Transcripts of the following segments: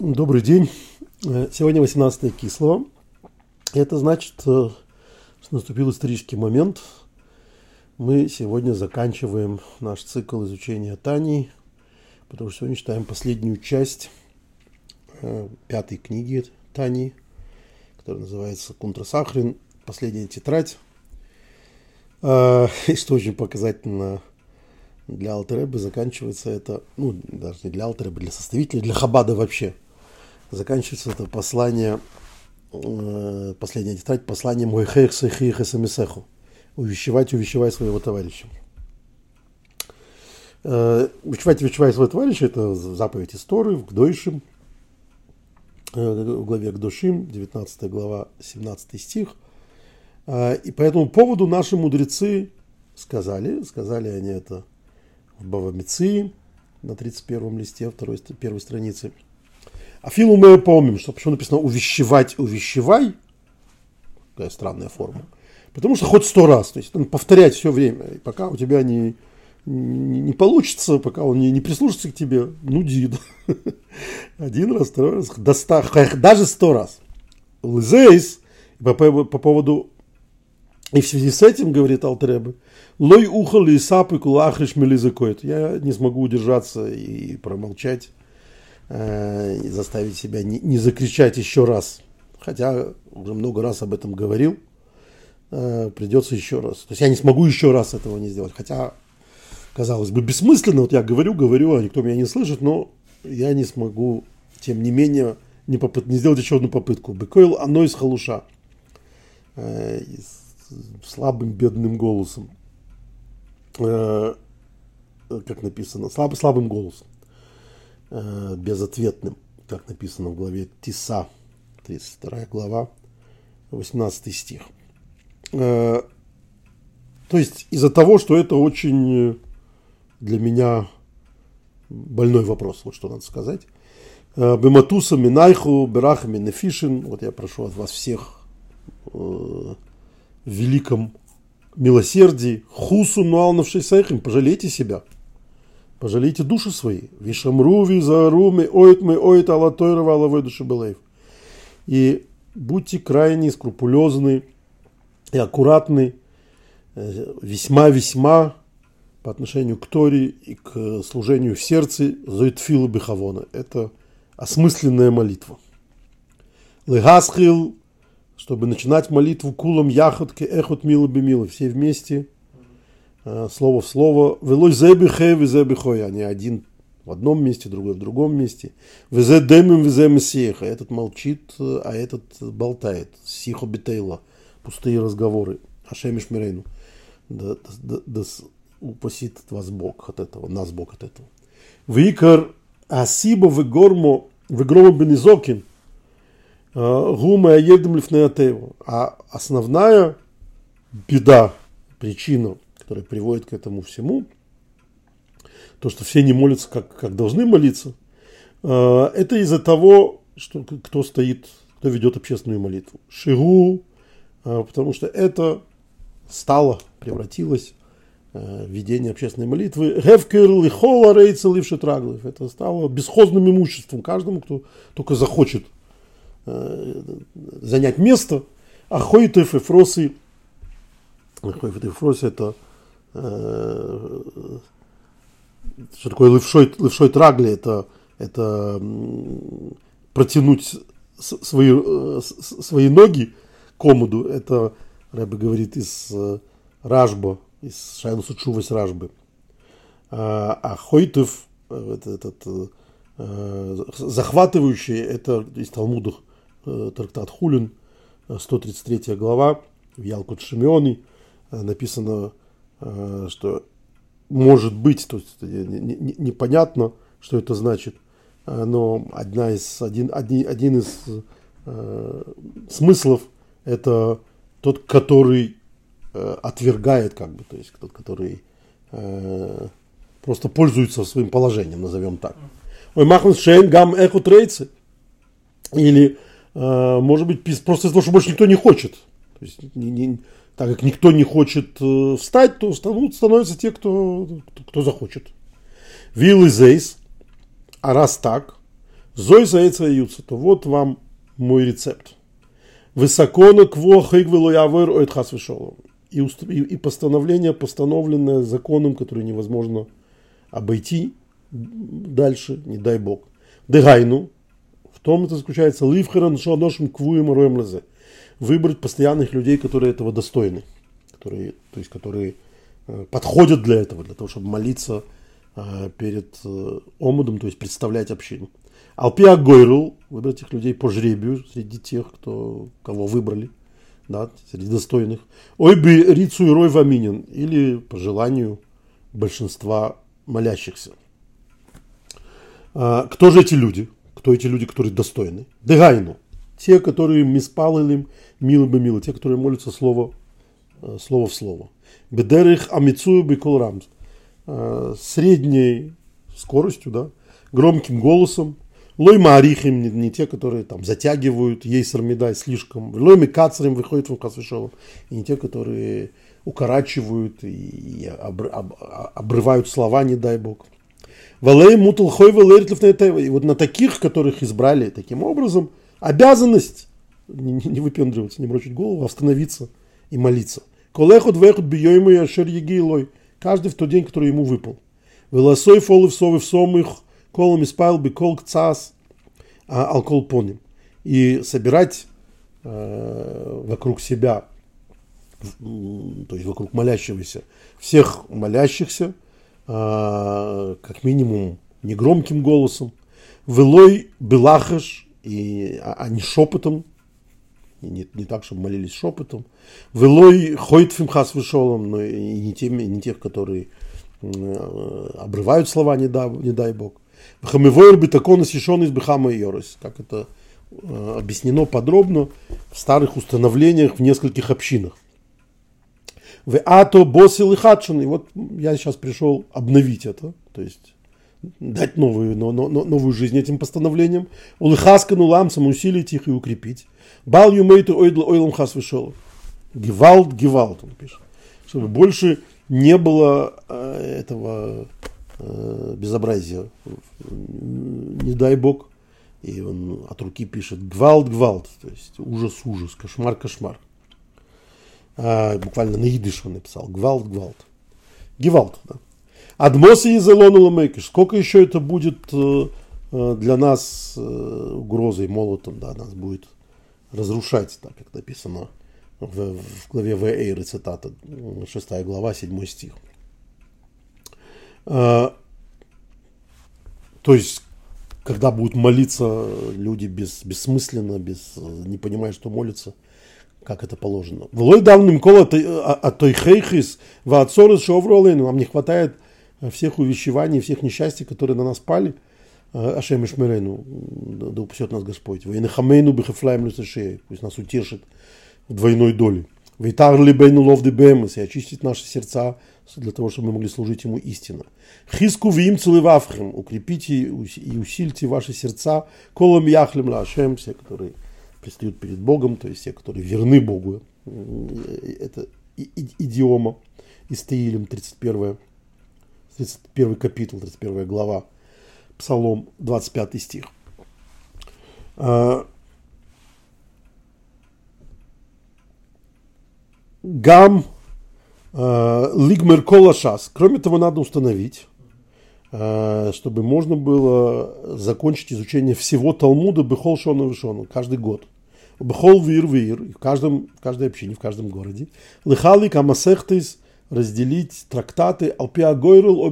Добрый день. Э, сегодня 18 кислого. Это значит, э, что наступил исторический момент. Мы сегодня заканчиваем наш цикл изучения Тани, потому что сегодня читаем последнюю часть э, пятой книги Тани, которая называется Кунтра Сахрин, последняя тетрадь. И что очень показательно для Алтеребы заканчивается это, ну, даже не для Алтеребы, для составителя, для Хабада вообще – заканчивается это послание, э, последняя тетрадь, послание мой хейх сехих эсэмисеху. Увещевать, увещевай своего товарища. Э, увещевать, увещевай своего товарища, это заповедь истории в Гдойшим, э, в главе Гдошим, 19 глава, 17 стих. И по этому поводу наши мудрецы сказали, сказали они это в Бавамиции на 31 листе второй, первой страницы – Афилу мы помним, что почему написано увещевать, увещевай. Такая странная форма. Потому что хоть сто раз, то есть повторять все время. И пока у тебя не, не, не получится, пока он не, не прислушается к тебе, нуди. Да? Один раз, второй раз, до ста, даже сто раз. Лизейс, по, по, по поводу, и в связи с этим, говорит Алтребе, лой ухал и сапы кулахриш мелизакоет. Я не смогу удержаться и промолчать э, заставить себя не, не закричать еще раз. Хотя уже много раз об этом говорил, э, придется еще раз. То есть я не смогу еще раз этого не сделать. Хотя, казалось бы, бессмысленно. Вот я говорю, говорю, а никто меня не слышит, но я не смогу, тем не менее, не, попыт, не сделать еще одну попытку. Бекойл оно из халуша. Э, слабым бедным голосом. Э, как написано, слаб, слабым голосом. Э, безответным, как написано в главе Тиса, 32 глава, 18 стих. Э, то есть из-за того, что это очень э, для меня больной вопрос, вот что надо сказать. Бематуса Минайху, Берахами Нефишин. Вот я прошу от вас всех в великом милосердии. Хусу нуалнавший сайхим, пожалейте себя – Пожалейте души свои. Вишамру, визару, мы оет, мы оет, алатойрова, души белаев. И будьте крайне скрупулезны и аккуратны, э, весьма-весьма по отношению к Торе и к служению в сердце Зойтфила Бехавона. Это осмысленная молитва. Легасхил, чтобы начинать молитву кулом яхотке эхот мило бемило, все вместе – Э, слово в слово. Велой зебихе везебихой. Они один в одном месте, другой в другом месте. Везе демим везе мессиеха. Этот молчит, а этот болтает. Сихо битейла. Пустые разговоры. Ашемиш мирейну. Да, да, да, упасит вас Бог от этого, нас Бог от этого. Викар асибо вегормо вегромо бенизокин. Э, гума едем лифнеатево. А основная беда, причина которая приводит к этому всему, то, что все не молятся, как, как должны молиться, а, это из-за того, что кто стоит, кто ведет общественную молитву. Шигу, а, потому что это стало, превратилось а, в ведение общественной молитвы. Гевкер лихола рейца лившитраглов. Это стало бесхозным имуществом каждому, кто только захочет занять место. А хойтеф и фросы. Хойтеф и фросы это Э, что такое левшой, левшой трагли, это, это протянуть свои, э, свои ноги к омуду, это Рэбе говорит из э, Ражба, из Шайну Сучувас Ражбы. А, а Хойтов, этот, этот, захватывающий, это из Талмуда трактат Хулин, 133 глава, в Ялкут Шимеони, написано Э, что может быть, то есть непонятно, что это значит, э, но одна из, один, один, один из э, смыслов это тот, который э, отвергает, как бы, то есть тот, который э, просто пользуется своим положением, назовем так. Ой, махнус шейн гам эху трейцы. Или, э, может быть, просто из-за того, что больше никто не хочет. То есть, не, не, так как никто не хочет э, встать, то становятся те, кто, кто захочет. Вилл и Зейс, а раз так, Зой заэцаются, то вот вам мой рецепт. Высоко на кво хейгвелуявер ойт хасвешолом. И, и постановление, постановленное законом, который невозможно обойти дальше, не дай бог. Дегайну, в том это заключается, ливхеран шоношим квуем роем лезе. Выбрать постоянных людей, которые этого достойны, которые, то есть которые э, подходят для этого, для того, чтобы молиться э, перед э, омудом, то есть представлять общину. Алпиа Гойрл, выбрать этих людей по жребию среди тех, кто, кого выбрали, да, среди достойных. Ой бы Рицу и Рой Ваминин, или по желанию большинства молящихся. Кто же эти люди? Кто эти люди, которые достойны? Дегайну. Те, которые миспалилим, милы бы милы. Те, которые молятся слово, э, слово в слово. Бедерих амицую бикол рамс. А, средней скоростью, да, громким голосом, Лой Маарихим, не, не те, которые там затягивают ейсер медай слишком. Лой Микацарим выходит в Хасвишова. И не те, которые укорачивают и об, обрывают слова, не дай бог. Валей мутал хой И вот на таких, которых избрали таким образом, обязанность не, не выпендриваться, не мрочить голову, а остановиться и молиться. Колехот вехот бьёйму и ашер егилой. Каждый в тот день, который ему выпал. Велосой фолы в совы в сомых колом испайл бы кол цас алкол поним. И собирать э, вокруг себя, то есть вокруг молящегося, всех молящихся, э, как минимум негромким голосом, велой белахаш, и, а, а не шепотом, не, не так, чтобы молились шепотом, велой хойтфим хас вышелом, но и не, теми, не тех, которые э, обрывают слова, не, да, не дай Бог. Хамевойр битакон осешен из Бехама и Йорис. Как это э, объяснено подробно в старых установлениях в нескольких общинах. В ато босил и хадшин. И вот я сейчас пришел обновить это. То есть дать новую, но, но, новую жизнь этим постановлениям. Улыхаскану ламсам усилить их и укрепить. Бал юмейту ойлам хас вышел. Гевалд, гевалд, он пишет. Чтобы больше не было э, этого э, безобразия. Не дай бог. И он от руки пишет געוואַלד, געוואַלד, то есть ужас, ужас, кошмар, кошмар. А, буквально на идыш он написал. געוואַלד, געוואַלד. געוואַלד, да. עד מתי זה לנו למוקש. Сколько еще это будет э, э, для нас э, угрозой, молотом, да, нас будет разрушать, так как написано в, в главе В. цитата, 6 глава, 7 стих. То есть, когда будут молиться люди без, бессмысленно, без, не понимая, что молятся, как это положено. Влой давным кола а той хейхис в отцоры шовролейну. Нам не хватает всех увещеваний, всех несчастий, которые на нас пали. Ашем Ишмерейну, да упасет нас Господь. Вейнахамейну бихефлаем люсашея, пусть нас утешит в двойной доле. Вейтар либейну лов дебемес и очистить наши сердца для того, чтобы мы могли служить Ему истинно. Хиску вим целывавхим, укрепите и усильте ваши сердца, колом яхлем лашем, все, которые предстают перед Богом, то есть все, которые верны Богу. Это идиома из Таилем, 31, 31 капитул, 31 глава, Псалом, 25 стих. А, Гам Э, Лигмер Колашас. Кроме того, надо установить, э, чтобы можно было закончить изучение всего Талмуда Бехол Шона Вишона каждый год. Бехол Вир Вир, в, каждом, в каждой общине, в каждом городе. Лихалик Амасехтис разделить трактаты Алпиа Гойрл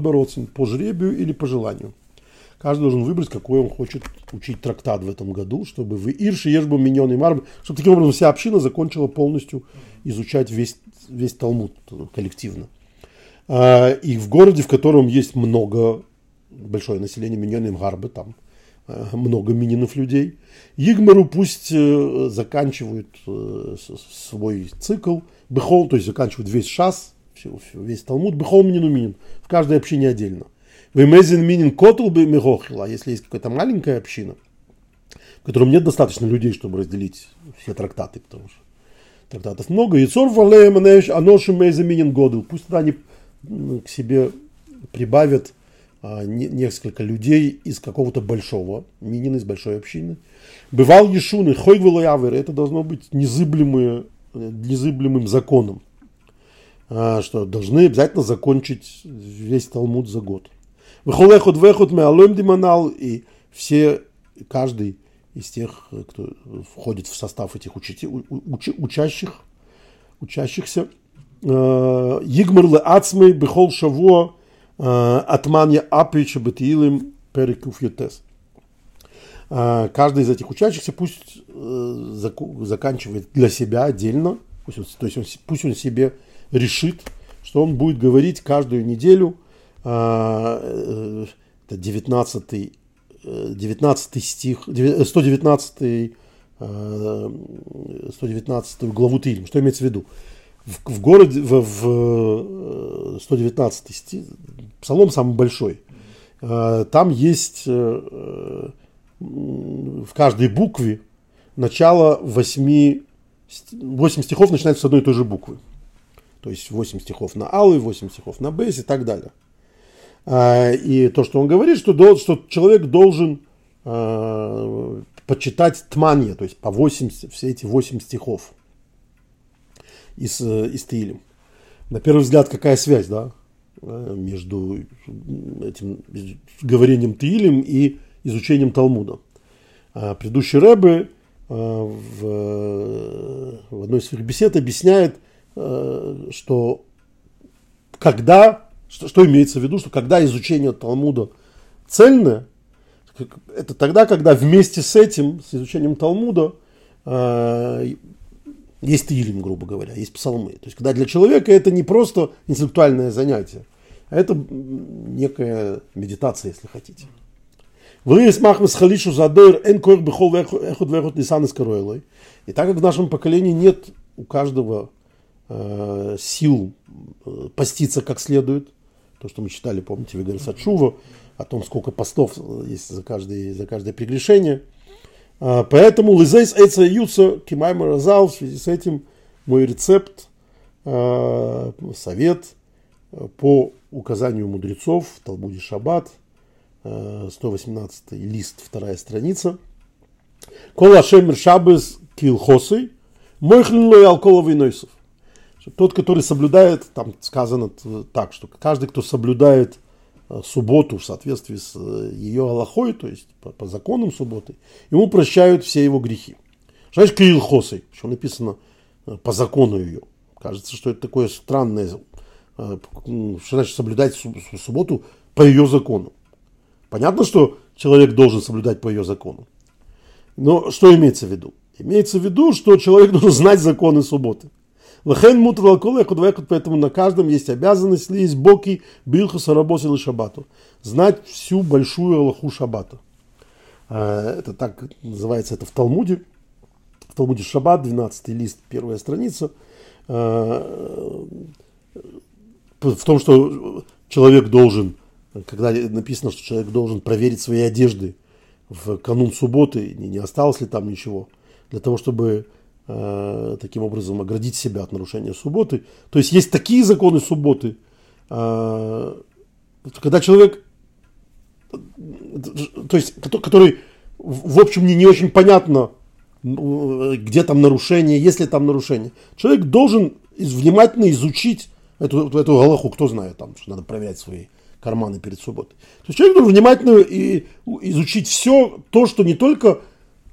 по жребию или по желанию. Каждый должен выбрать, какой он хочет учить трактат в этом году, чтобы в Ирше, Ешбу, Миньон и Марб, чтобы таким образом вся община закончила полностью изучать весь, весь Талмуд коллективно. А, и в городе, в котором есть много, большое население, Миньон и Марбы, там а, много мининов людей, Игмару пусть э, заканчивают э, свой цикл, Бехол, то есть заканчивают весь шас, весь Талмуд, Минину Минин, в каждой общине отдельно. Вемезин минин котл бы мегохила, если есть какая-то маленькая община, в котором нет достаточно людей, чтобы разделить все трактаты, потому что трактатов много. И цор валеем аноши мезин минин годл. Пусть они к себе прибавят а, несколько людей из какого-то большого, минин из большой общины. Бывал Ешуны, Хойгвело Явер, это должно быть незыблемое, незыблемым законом, а, что должны обязательно закончить весь Талмуд за год. Выхолехот вехот меалоем диманал, и все, каждый из тех, кто входит в состав этих учити, уч, учащих, учащихся, Йигмар ацмей бехол шаво Атманья Апича Батиилым Перекуф Ютес. Каждый из этих учащихся пусть э, заканчивает для себя отдельно, пусть он, то есть он, пусть он себе решит, что он будет говорить каждую неделю, э, это 19, 19 стих, 119, 119 главу Тилим. Что имеется в виду? В, в городе, в, в 119 стих, Псалом самый большой. Э, там есть э, в каждой букве начало 8, 8 стихов начинается с одной и той же буквы. То есть 8 стихов на Алый, 8 стихов на Бейс и так далее. Э, и то, что он говорит, что, что человек должен почитать Тманье, то есть по 8, все эти 8 стихов из, из Таилим. На первый взгляд, какая связь, да? Э, между этим говорением Таилим и изучением Талмуда. А предыдущий Рэбе э, в, в одной из своих бесед объясняет, э, что когда, что, что имеется в виду, что когда изучение Талмуда цельное, это тогда, когда вместе с этим, с изучением Талмуда, есть тилим, грубо говоря, есть псалмы. То есть, когда для человека это не просто интеллектуальное занятие, а это некая медитация, если хотите. И так как в нашем поколении нет у каждого э, сил э, поститься как следует, то, что мы читали, помните, в Игорь Сачува, о том, сколько постов есть за каждое, за каждое прегрешение – поэтому лизейс эйца юца кимаймер разал, в связи с этим мой рецепт, совет по указанию мудрецов в Талмуде Шаббат, 118 лист, вторая страница. Кола шемер шабес килхосы, мойхлин лоял коловый нойсов. Тот, который соблюдает, там сказано так, что каждый, кто соблюдает Э, субботу в соответствии с э, ее Аллахой, то есть по, по законам субботы, ему прощают все его грехи. Что значит Кирилхосой? Что написано э, по закону ее. Кажется, что это такое странное, что значит соблюдать субботу по ее закону. Понятно, что человек должен соблюдать по ее закону. Но что имеется в виду? Имеется в виду, что человек должен знать законы субботы. Лахен мутр поэтому на каждом есть обязанность ли есть боки билха сарабос или шабату. Знать всю большую Аллаху шабата. Это так называется это в Талмуде. В Талмуде Шаббат, 12 лист, первая страница. А, в том, что человек должен, когда написано, что человек должен проверить свои одежды в канун субботы, не осталось ли там ничего, для того, чтобы Э, таким образом оградить себя от нарушения субботы. То есть есть такие законы субботы, э, когда человек, то есть, который, в общем, не, не очень понятно, где там нарушение, есть ли там нарушение. Человек должен внимательно изучить эту, эту галаху, кто знает, там, что надо проверять свои карманы перед субботой. То есть человек должен внимательно и изучить все то, что не только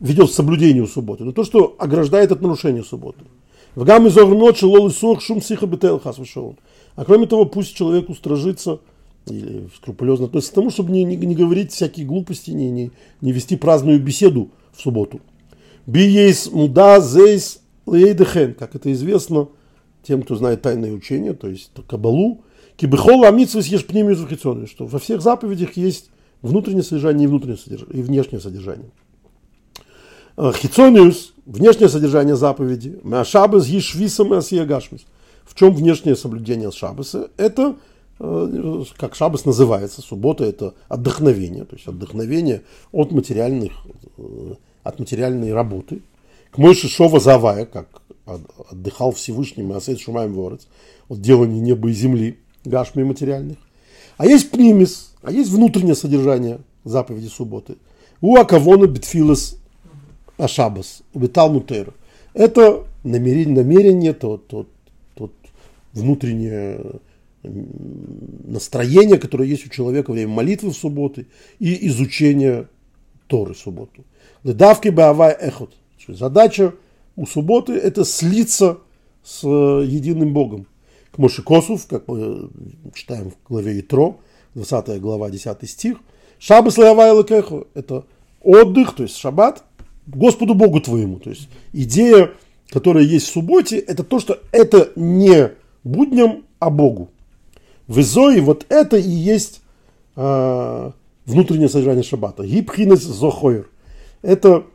ведет к соблюдению субботы, но то, что ограждает от нарушения субботы. В гамме ночи лол сух шум сиха бетел хас А кроме того, пусть человек устражится или скрупулезно относится к тому, чтобы не, не, не говорить всякие глупости, не, не, не вести праздную беседу в субботу. Биейс муда зейс лейдехен, как это известно тем, кто знает тайное учение, то есть кабалу, кибехол амитсвис ешпнимию что во всех заповедях есть внутреннее содержание и внутреннее содержание, и внешнее содержание. Э, Хицониус, внешнее содержание заповеди, Шабас Ешвисам Асиягашмис. В чем внешнее соблюдение Шабаса? Это, э, как Шабас называется, суббота это отдохновение, то есть отдохновение от материальных, э, от материальной работы. К Мойши Шова Завая, как отдыхал Всевышний Маасейд Шумаем Ворец, от делания неба и земли, гашми материальных. А есть пнимис, а есть внутреннее содержание заповеди субботы. У Акавона Битфилос Ашабас, Биталмутер. Это намерение, намерение то, то, то внутреннее настроение, которое есть у человека во время молитвы в субботы и изучения Торы в субботу. Ледавки Баавай Эхот. Задача у субботы это слиться с единым Богом. К Мошикосов, как мы читаем в главе Итро, 20 глава, 10 стих. Шабас Леавай Лекехо – это отдых, то есть шаббат, Господу Богу твоему. То есть идея, которая есть в субботе, это то, что это не будням, а Богу. В Изое вот это и есть э, внутреннее содержание шаббата. Гипхинес зохойр. Это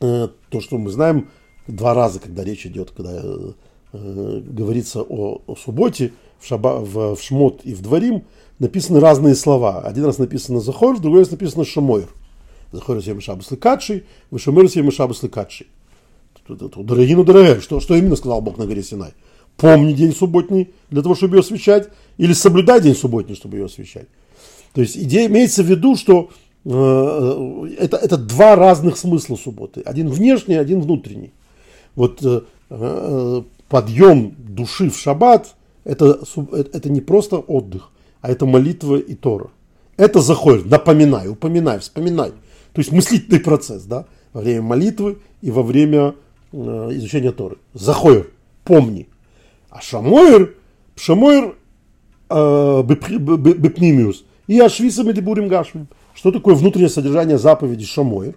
э, то, что мы знаем два раза, когда речь идет, когда э, говорится о, о субботе, в, шаба, в, в Шмот и в Дворим, написаны разные слова. Один раз написано Захор, в другой раз написано Шамойр. Захор себе Мешабас Лекадший, Вышамыр себе Мешабас Лекадший. Дорогину дорогая, что, что именно сказал Бог на горе Синай? Помни день субботний для того, чтобы ее освещать, или соблюдай день субботний, чтобы ее освещать. То есть идея имеется в виду, что э, э, это, это два разных смысла субботы. Один внешний, один внутренний. Вот э, э, подъем души в шаббат это, это не просто отдых, а это молитва и Тора. Это заходит, напоминай, упоминай, вспоминай. То есть мыслительный процесс, да, во время молитвы и во время э, изучения Торы. Заходит, помни. А Шамоир, Шамоир э, Бепнимиус и Ашвиса Медибурим Гашмим. Что такое внутреннее содержание заповеди Шамоир?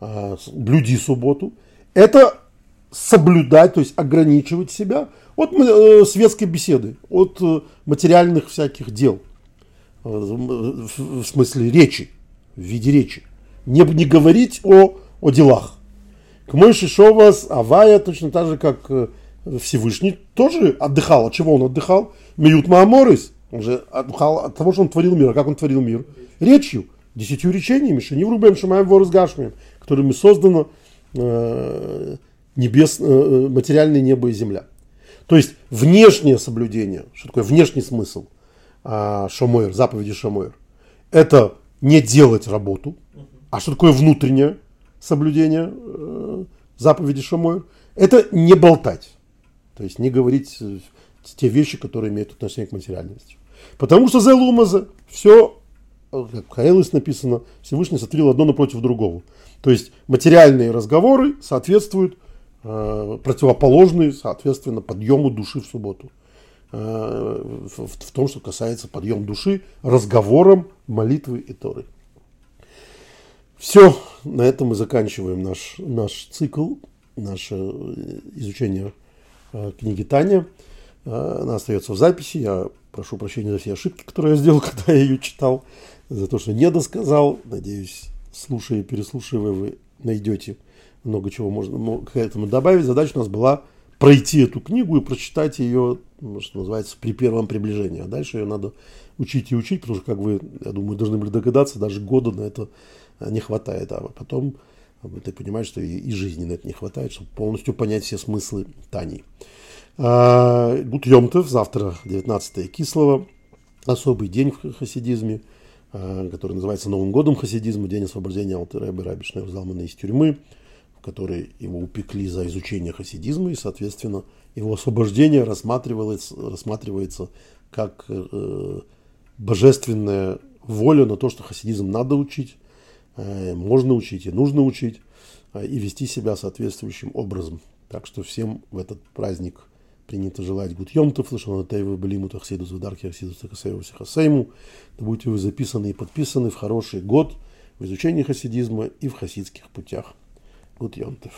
Э, блюди субботу. Это соблюдать, то есть ограничивать себя от э, светской беседы, от э, материальных всяких дел, э, в смысле речи, в виде речи. Не, не говорить о, о делах. К мой Шишовас, Авая, точно так же, как Всевышний, тоже отдыхал. От чего он отдыхал? Миют Мааморис. Он же отдыхал от того, что он творил мир. А как он творил мир? Речью. Десятью речениями. Шани врубаем шамаем ворос гашмием, которыми создано э, небес, э, материальное небо и земля. То есть внешнее соблюдение, что такое внешний смысл а, Шомойр, заповеди Шомойр, это не делать работу, а что такое внутреннее соблюдение э, заповеди Шомойр, это не болтать, то есть не говорить э, те вещи, которые имеют отношение к материальности. Потому что Зелумаза все, как в Хаэлис написано, Всевышний сотворил одно напротив другого. То есть материальные разговоры соответствуют Э, противоположный, соответственно, подъему души в субботу. Э, в, в том, что касается подъема души разговором, молитвы и Торы. Все, на этом мы заканчиваем наш, наш цикл, наше изучение э, книги Таня. Она остается в записи. Я прошу прощения за все ошибки, которые я сделал, когда я ее читал, за то, что не досказал. Надеюсь, слушая и переслушивая, вы найдете много чего можно к этому добавить. Задача у нас была пройти эту книгу и прочитать ее, ну, что называется, при первом приближении. А дальше ее надо учить и учить, потому что, как вы, я думаю, должны были догадаться, даже года на это не хватает. А потом ты понимаешь, что и, жизни на это не хватает, чтобы полностью понять все смыслы Тани. А, Гуд Йомтов, завтра 19 Кислого, особый день в хасидизме, а, который называется Новым годом хасидизма, день освобождения Алтаребы Рабишна Залмана из тюрьмы которые его упекли за изучение хасидизма, и, соответственно, его освобождение рассматривается, рассматривается как э, божественная воля на то, что хасидизм надо учить, э, можно учить и нужно учить, э, и вести себя соответствующим образом. Так что всем в этот праздник принято желать гудьемтов, лишона тейвы былиму тахсиду звударки ахсиду такасейву сихасейму. Да будьте вы записаны и подписаны в хороший год в изучении хасидизма и в хасидских путях. Jontef.